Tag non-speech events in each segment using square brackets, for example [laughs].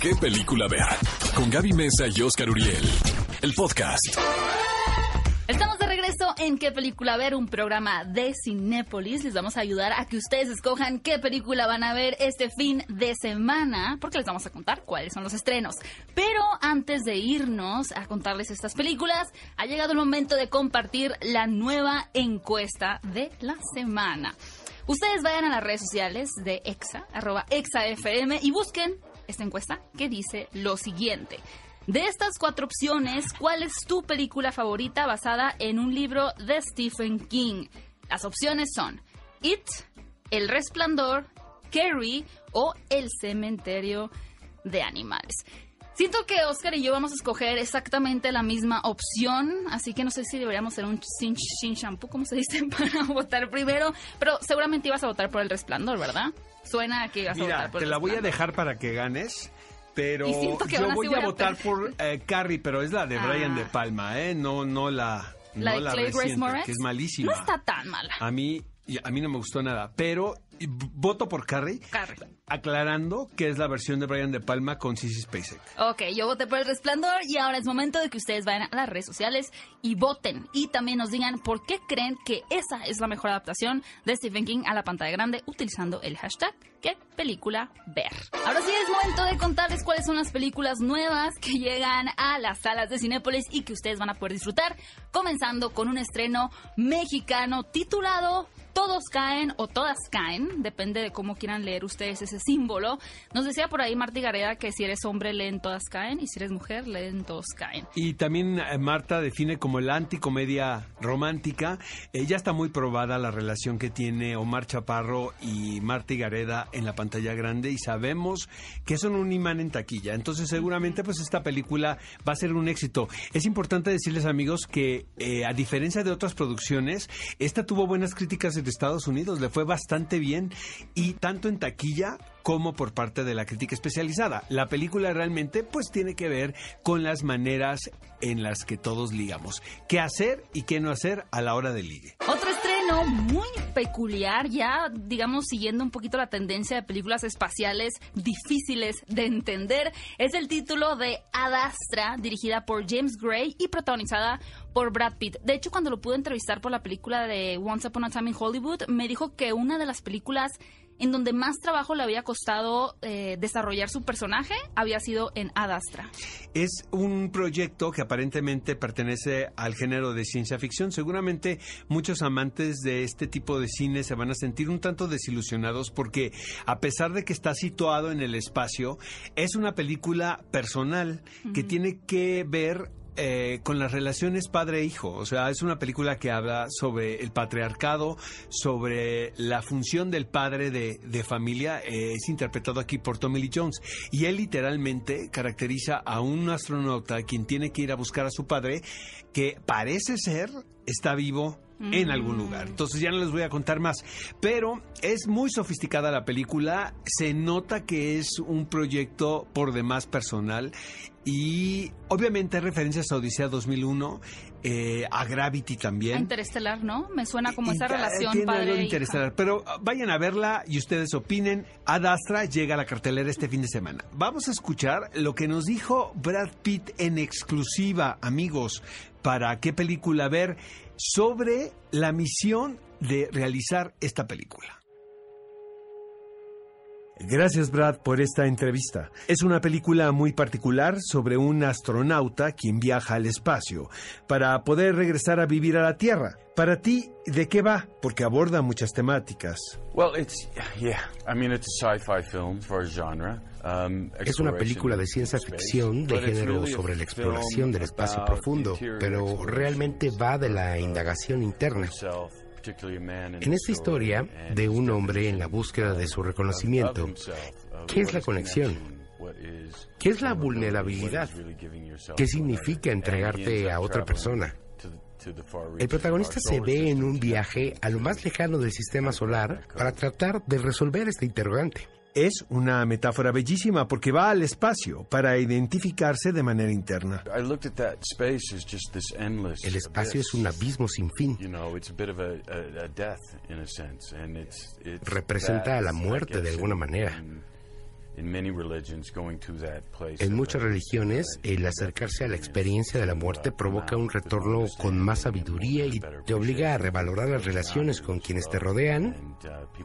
¿Qué película ver? Con Gaby Mesa y Oscar Uriel. El podcast. Estamos de regreso en ¿Qué película ver? Un programa de Cinépolis. Les vamos a ayudar a que ustedes escojan qué película van a ver este fin de semana, porque les vamos a contar cuáles son los estrenos. Pero antes de irnos a contarles estas películas, ha llegado el momento de compartir la nueva encuesta de la semana. Ustedes vayan a las redes sociales de EXA, arroba EXAFM, y busquen esta encuesta que dice lo siguiente. De estas cuatro opciones, ¿cuál es tu película favorita basada en un libro de Stephen King? Las opciones son It, El Resplandor, Carrie o El Cementerio de Animales. Siento que Oscar y yo vamos a escoger exactamente la misma opción, así que no sé si deberíamos hacer un sin, sin shampoo, como se dice, [laughs] para votar primero, pero seguramente ibas a votar por El Resplandor, ¿verdad? Suena que ibas a votar por te El la voy a dejar para que ganes. Pero yo voy voy a a votar por eh, Carrie, pero es la de Brian Ah. De Palma, ¿eh? No, no la, La no de la Clay Grace reciente, que es malísima. No está tan mala. A mí, y a mí no me gustó nada, pero voto por Carrie, Carrie. aclarando que es la versión de Brian De Palma con Sissy Spacek. Ok, yo voté por el resplandor y ahora es momento de que ustedes vayan a las redes sociales y voten. Y también nos digan por qué creen que esa es la mejor adaptación de Stephen King a la pantalla grande utilizando el hashtag qué película ver. Ahora sí es momento de contarles cuáles son las películas nuevas que llegan a las salas de Cinépolis y que ustedes van a poder disfrutar, comenzando con un estreno mexicano titulado todos caen o todas caen, depende de cómo quieran leer ustedes ese símbolo. Nos decía por ahí Marta Gareda que si eres hombre leen todas caen y si eres mujer leen todos caen. Y también eh, Marta define como la anticomedia romántica. Eh, ya está muy probada la relación que tiene Omar Chaparro y Marta Gareda en la pantalla grande y sabemos que son un imán en taquilla. Entonces seguramente pues esta película va a ser un éxito. Es importante decirles amigos que eh, a diferencia de otras producciones, esta tuvo buenas críticas en Estados Unidos, le fue bastante bien y tanto en taquilla como por parte de la crítica especializada. La película realmente pues tiene que ver con las maneras en las que todos ligamos. ¿Qué hacer y qué no hacer a la hora de ligue? Otro estreno muy peculiar, ya digamos siguiendo un poquito la tendencia de películas espaciales difíciles de entender, es el título de Adastra, dirigida por James Gray y protagonizada por Brad Pitt. De hecho, cuando lo pude entrevistar por la película de Once Upon a Time in Hollywood, me dijo que una de las películas en donde más trabajo le había costado eh, desarrollar su personaje había sido en Adastra. Es un proyecto que aparentemente pertenece al género de ciencia ficción. Seguramente muchos amantes de este tipo de cine se van a sentir un tanto desilusionados porque a pesar de que está situado en el espacio, es una película personal que tiene que ver eh, con las relaciones padre-hijo. O sea, es una película que habla sobre el patriarcado, sobre la función del padre de, de familia. Eh, es interpretado aquí por Tommy Lee Jones. Y él literalmente caracteriza a un astronauta quien tiene que ir a buscar a su padre, que parece ser está vivo en algún lugar. Entonces ya no les voy a contar más. Pero es muy sofisticada la película. Se nota que es un proyecto por demás personal. Y obviamente hay referencias a Odisea 2001, eh, a Gravity A también. Interestelar, ¿no? Me suena como esa y- relación padre Interestelar. Pero ah, vayan a verla y ustedes opinen. Ad Astra llega a la cartelera este fin de semana. Vamos a escuchar lo que nos dijo Brad Pitt en exclusiva, amigos, para qué película ver sobre la misión de realizar esta película. Gracias Brad por esta entrevista. Es una película muy particular sobre un astronauta quien viaja al espacio para poder regresar a vivir a la Tierra. Para ti, ¿de qué va? Porque aborda muchas temáticas. Well, it's yeah. I mean, it's a sci-fi film for a genre. Um, Es una película de ciencia ficción de género sobre la exploración del espacio profundo, pero realmente va de la of indagación interna. En esta historia de un hombre en la búsqueda de su reconocimiento, ¿qué es la conexión? ¿Qué es la vulnerabilidad? ¿Qué significa entregarte a otra persona? El protagonista se ve en un viaje a lo más lejano del sistema solar para tratar de resolver este interrogante. Es una metáfora bellísima porque va al espacio para identificarse de manera interna. El espacio es un abismo sin fin. Representa a la muerte de alguna manera. En muchas religiones, el acercarse a la experiencia de la muerte provoca un retorno con más sabiduría y te obliga a revalorar las relaciones con quienes te rodean,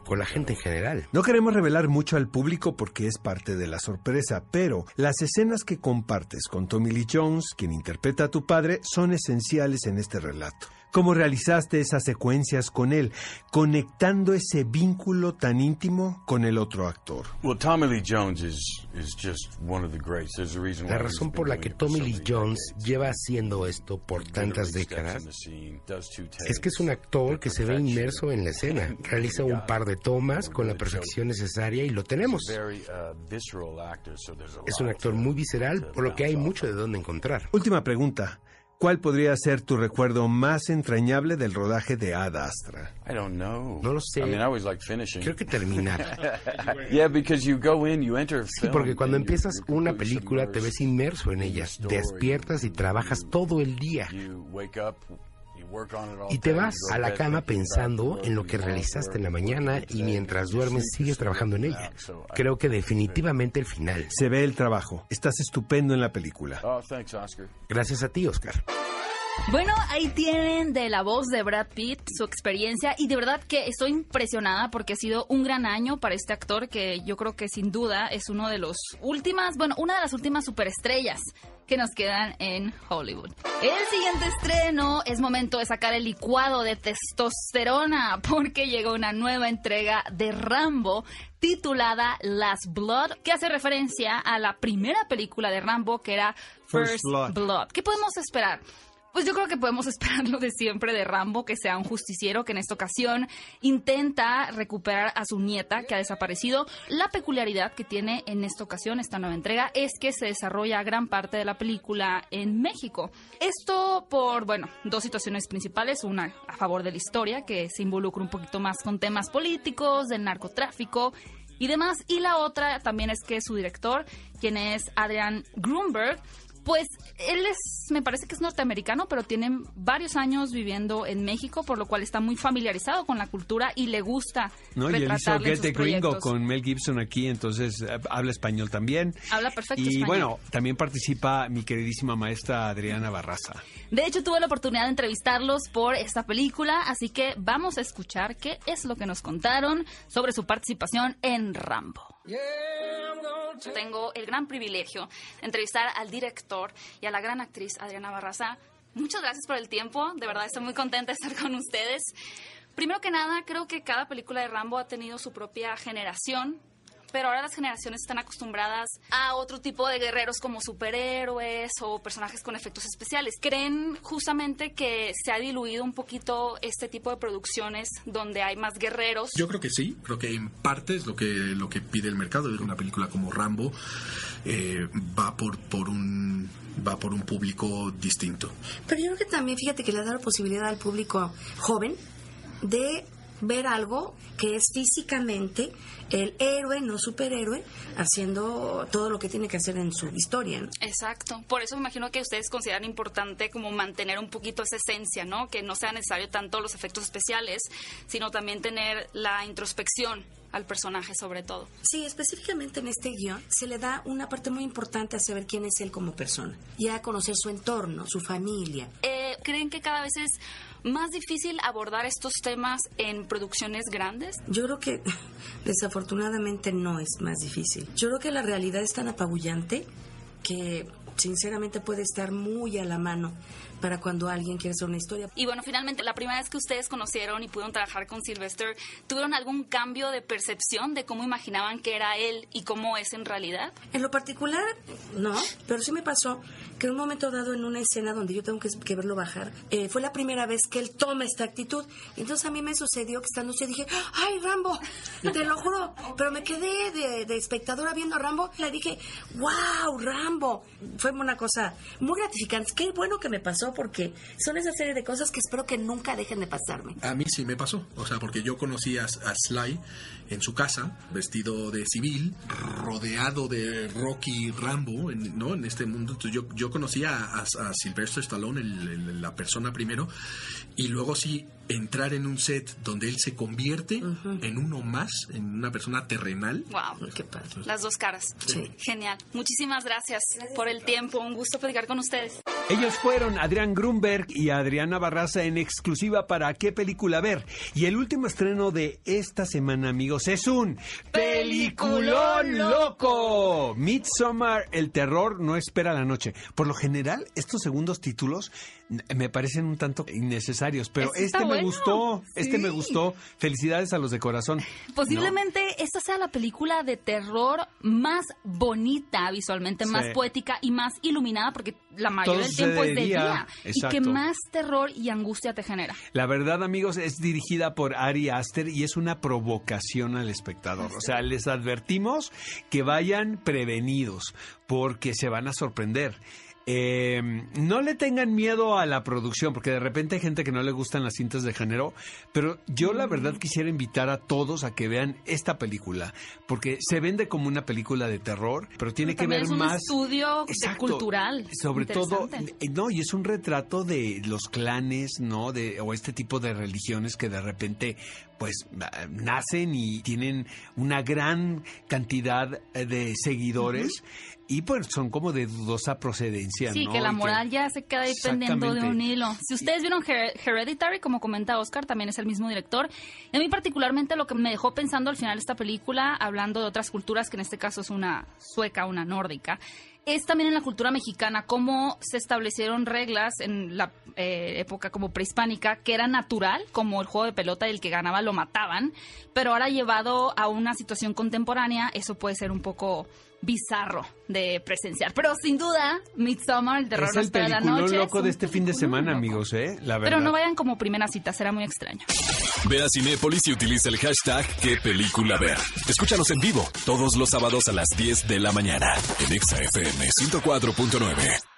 con la gente en general. No queremos revelar mucho al público porque es parte de la sorpresa, pero las escenas que compartes con Tommy Lee Jones, quien interpreta a tu padre, son esenciales en este relato. ¿Cómo realizaste esas secuencias con él, conectando ese vínculo tan íntimo con el otro actor? Well, Tommy Lee Jones is, is just one of the greats. There's a reason La why razón por la been que doing it for Tommy so Lee many Jones decades. lleva haciendo esto por tantas décadas in the scene, does two es que es un takes, actor the que se ve inmerso en la escena, [laughs] realiza un par de tomas con la perfección necesaria y lo tenemos. Very, uh, visceral actor, so there's a Es un actor to- muy visceral, por lo que hay mucho de dónde encontrar. Última pregunta. ¿Cuál podría ser tu recuerdo más entrañable del rodaje de Ad Astra? I don't know. No lo sé. I mean, I always like finishing. Creo que terminar. [laughs] yeah, because you go in, you enter Sí, film, porque cuando empiezas you're una película te ves inmerso en ella, despiertas y trabajas todo el día. Y te vas a la cama pensando en lo que realizaste en la mañana y mientras duermes sigues trabajando en ella. Creo que definitivamente el final. Se ve el trabajo. Estás estupendo en la película. Gracias a ti, Oscar. Bueno, ahí tienen de la voz de Brad Pitt su experiencia y de verdad que estoy impresionada porque ha sido un gran año para este actor que yo creo que sin duda es uno de los últimas, bueno, una de las últimas superestrellas que nos quedan en Hollywood. El siguiente estreno es momento de sacar el licuado de testosterona porque llegó una nueva entrega de Rambo titulada Last Blood, que hace referencia a la primera película de Rambo que era First First, Blood. Blood. ¿Qué podemos esperar? Pues yo creo que podemos [laughs] esperar lo de siempre de Rambo, que sea un justiciero que en esta ocasión intenta recuperar a su nieta que ha desaparecido. La peculiaridad que tiene en esta ocasión esta nueva entrega es que se desarrolla gran parte de la película en México. Esto por, bueno, dos situaciones principales. Una a favor de la historia, que se involucra un poquito más con temas políticos, del narcotráfico y demás. Y la otra también es que su director, quien es Adrian Grunberg, pues él es, me parece que es norteamericano, pero tiene varios años viviendo en México, por lo cual está muy familiarizado con la cultura y le gusta ¿no? Y él hizo Get the Gringo con Mel Gibson aquí, entonces eh, habla español también. Habla perfecto Y español. bueno, también participa mi queridísima maestra Adriana Barraza. De hecho, tuve la oportunidad de entrevistarlos por esta película, así que vamos a escuchar qué es lo que nos contaron sobre su participación en Rambo. Tengo el gran privilegio de entrevistar al director y a la gran actriz Adriana Barraza. Muchas gracias por el tiempo, de verdad estoy muy contenta de estar con ustedes. Primero que nada, creo que cada película de Rambo ha tenido su propia generación, pero ahora las generaciones están acostumbradas a otro tipo de guerreros como superhéroes o personajes con efectos especiales. ¿Creen justamente que se ha diluido un poquito este tipo de producciones donde hay más guerreros? Yo creo que sí, creo que en parte es lo que, lo que pide el mercado. Una película como Rambo eh, va por, por un va por un público distinto. Pero yo creo que también, fíjate que le da la posibilidad al público joven de ver algo que es físicamente el héroe, no superhéroe, haciendo todo lo que tiene que hacer en su historia. ¿no? Exacto. Por eso me imagino que ustedes consideran importante como mantener un poquito esa esencia, ¿no? Que no sea necesario tanto los efectos especiales, sino también tener la introspección al personaje sobre todo. Sí, específicamente en este guion se le da una parte muy importante a saber quién es él como persona y a conocer su entorno, su familia. Eh, ¿Creen que cada vez es más difícil abordar estos temas en producciones grandes? Yo creo que [laughs] desafortunadamente no es más difícil. Yo creo que la realidad es tan apabullante que sinceramente puede estar muy a la mano para cuando alguien quiere hacer una historia. Y bueno, finalmente, la primera vez que ustedes conocieron y pudieron trabajar con Sylvester, ¿tuvieron algún cambio de percepción de cómo imaginaban que era él y cómo es en realidad? En lo particular, no, pero sí me pasó que en un momento dado en una escena donde yo tengo que, verlo bajar, eh, fue la primera vez que él toma esta actitud. Entonces a mí me sucedió que estando yo dije, ¡ay, Rambo! Te lo juro. Pero me quedé de, espectadora viendo a Rambo. Le dije, ¡wow, Rambo! Fue una cosa muy gratificante. Qué bueno que me pasó porque son esa serie de cosas que espero que nunca dejen de pasarme. A mí sí me pasó, o sea, porque yo conocí a, Sly en su casa, vestido de civil, rodeado de Rocky Rambo, en, ¿no? En este mundo. Entonces yo conocí a, a, a Sylvester Stallone, el- el- la persona primero, y luego sí entrar en un set donde él se convierte en uno más, en una persona terrenal. Wow. Qué padre. Las dos caras. Sí. Genial. Muchísimas gracias por el tiempo. Un gusto platicar con ustedes. Ellos fueron Adrián Grunberg y Adriana Barraza en exclusiva para qué película ver. Y el último estreno de esta semana, amigos, es un peliculón loco. Midsommar, el terror no espera la noche. Por lo general, estos segundos títulos me parecen un tanto innecesarios, pero Este este me bueno. gustó, este me gustó. Felicidades a los de corazón. Posiblemente esta sea la película de terror más bonita visualmente, más Sí. poética y más iluminada, porque la mayoría del tiempo es de día. Y que más terror y angustia te genera. La verdad, amigos, es dirigida por Ari Aster y es una provocación al espectador. O sea, les advertimos que vayan prevenidos porque se van a sorprender. Eh, no le tengan miedo a la producción, porque de repente hay gente que no le gustan las cintas de género, pero yo la verdad quisiera invitar a todos a que vean esta película, porque se vende como una película de terror, pero tiene que ver es un más estudio Exacto. cultural. Sobre todo, no, y es un retrato de los clanes, ¿no? De, o este tipo de religiones que de repente, pues, nacen y tienen una gran cantidad eh, de seguidores y pues son como de dudosa procedencia, Sí, ¿no? que la moral ya se queda ahí pendiendo de un hilo. Si ustedes vieron Her- Hereditary, como comenta Oscar, también es el mismo director. Y a mí particularmente lo que me dejó pensando al final de esta película, hablando de otras culturas, que en este caso es una sueca, una nórdica, es también en la cultura mexicana cómo se establecieron reglas en la eh, época como prehispánica que era natural, como el juego de pelota y el que ganaba lo mataban, pero ahora llevado a una situación contemporánea, eso puede ser un poco bizarro de presenciar. Pero sin duda, Midsommar, el terror es el espera la noche. loco es de este fin de semana, loco. amigos, ¿eh? La verdad. Pero no vayan como primera cita, será muy extraño. Ve a Cinépolis y utiliza el hashtag qué película ver. Escúchanos en vivo todos los sábados a las 10 de la mañana en Exa FM 104.9.